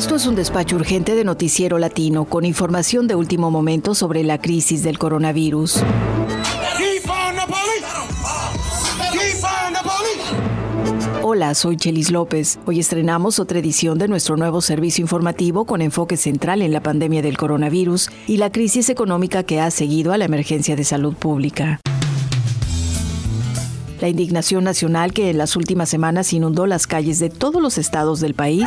Esto es un despacho urgente de Noticiero Latino con información de último momento sobre la crisis del coronavirus. Hola, soy Chelis López. Hoy estrenamos otra edición de nuestro nuevo servicio informativo con enfoque central en la pandemia del coronavirus y la crisis económica que ha seguido a la emergencia de salud pública. La indignación nacional que en las últimas semanas inundó las calles de todos los estados del país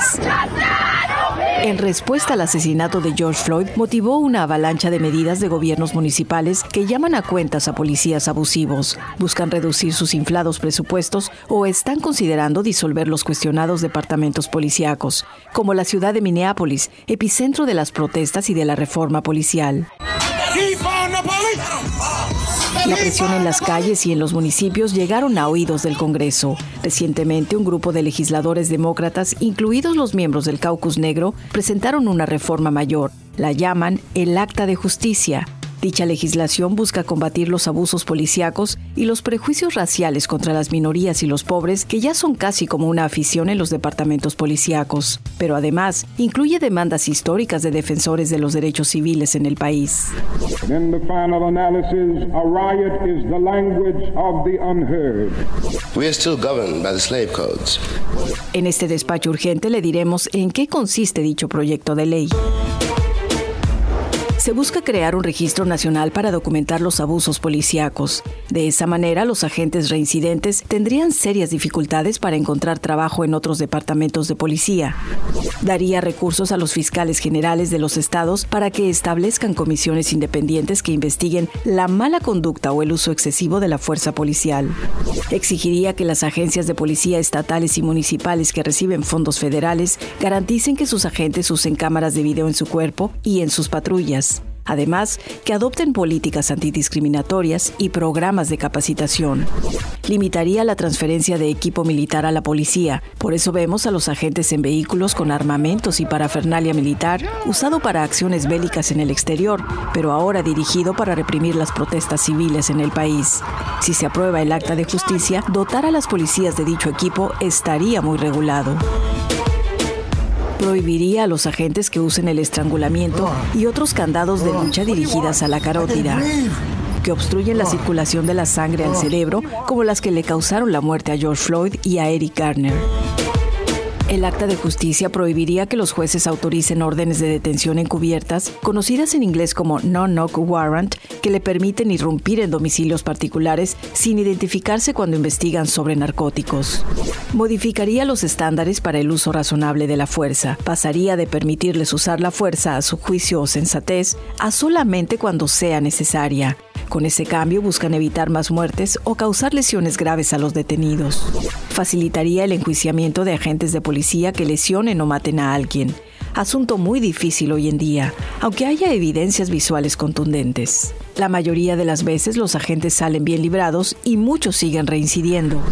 en respuesta al asesinato de George Floyd, motivó una avalancha de medidas de gobiernos municipales que llaman a cuentas a policías abusivos, buscan reducir sus inflados presupuestos o están considerando disolver los cuestionados departamentos policíacos, como la ciudad de Minneapolis, epicentro de las protestas y de la reforma policial. La presión en las calles y en los municipios llegaron a oídos del Congreso. Recientemente, un grupo de legisladores demócratas, incluidos los miembros del Caucus Negro, presentaron una reforma mayor. La llaman el Acta de Justicia, Dicha legislación busca combatir los abusos policíacos y los prejuicios raciales contra las minorías y los pobres que ya son casi como una afición en los departamentos policíacos, pero además incluye demandas históricas de defensores de los derechos civiles en el país. En este despacho urgente le diremos en qué consiste dicho proyecto de ley se busca crear un registro nacional para documentar los abusos policíacos. De esa manera, los agentes reincidentes tendrían serias dificultades para encontrar trabajo en otros departamentos de policía. Daría recursos a los fiscales generales de los estados para que establezcan comisiones independientes que investiguen la mala conducta o el uso excesivo de la fuerza policial. Exigiría que las agencias de policía estatales y municipales que reciben fondos federales garanticen que sus agentes usen cámaras de video en su cuerpo y en sus patrullas Además, que adopten políticas antidiscriminatorias y programas de capacitación. Limitaría la transferencia de equipo militar a la policía. Por eso vemos a los agentes en vehículos con armamentos y parafernalia militar usado para acciones bélicas en el exterior, pero ahora dirigido para reprimir las protestas civiles en el país. Si se aprueba el acta de justicia, dotar a las policías de dicho equipo estaría muy regulado prohibiría a los agentes que usen el estrangulamiento y otros candados de lucha dirigidas a la carótida que obstruyen la circulación de la sangre al cerebro, como las que le causaron la muerte a George Floyd y a Eric Garner. El acta de justicia prohibiría que los jueces autoricen órdenes de detención encubiertas, conocidas en inglés como no-knock warrant, que le permiten irrumpir en domicilios particulares sin identificarse cuando investigan sobre narcóticos. Modificaría los estándares para el uso razonable de la fuerza. Pasaría de permitirles usar la fuerza a su juicio o sensatez a solamente cuando sea necesaria. Con ese cambio buscan evitar más muertes o causar lesiones graves a los detenidos. Facilitaría el enjuiciamiento de agentes de policía que lesionen o maten a alguien. Asunto muy difícil hoy en día, aunque haya evidencias visuales contundentes. La mayoría de las veces los agentes salen bien librados y muchos siguen reincidiendo.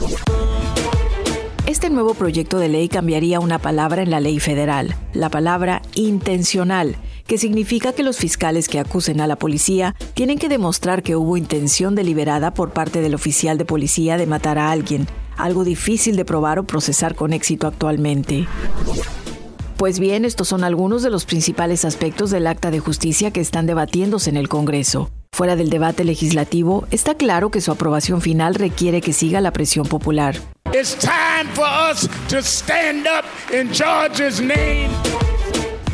Este nuevo proyecto de ley cambiaría una palabra en la ley federal, la palabra intencional, que significa que los fiscales que acusen a la policía tienen que demostrar que hubo intención deliberada por parte del oficial de policía de matar a alguien, algo difícil de probar o procesar con éxito actualmente. Pues bien, estos son algunos de los principales aspectos del acta de justicia que están debatiéndose en el Congreso. Fuera del debate legislativo, está claro que su aprobación final requiere que siga la presión popular.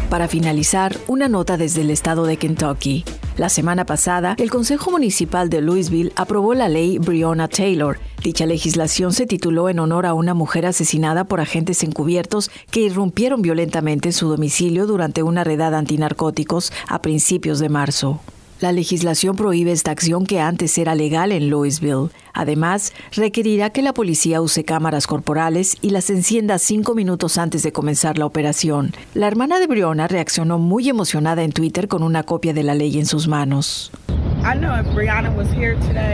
Para finalizar, una nota desde el estado de Kentucky. La semana pasada, el Consejo Municipal de Louisville aprobó la ley Breonna Taylor. Dicha legislación se tituló en honor a una mujer asesinada por agentes encubiertos que irrumpieron violentamente en su domicilio durante una redada antinarcóticos a principios de marzo. La legislación prohíbe esta acción que antes era legal en Louisville. Además, requerirá que la policía use cámaras corporales y las encienda cinco minutos antes de comenzar la operación. La hermana de Briona reaccionó muy emocionada en Twitter con una copia de la ley en sus manos.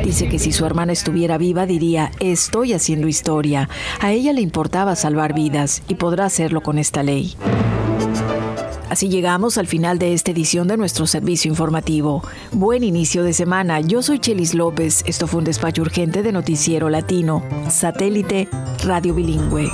Dice que si su hermana estuviera viva diría, estoy haciendo historia. A ella le importaba salvar vidas y podrá hacerlo con esta ley. Así llegamos al final de esta edición de nuestro servicio informativo. Buen inicio de semana. Yo soy Chelis López. Esto fue un despacho urgente de Noticiero Latino. Satélite Radio Bilingüe.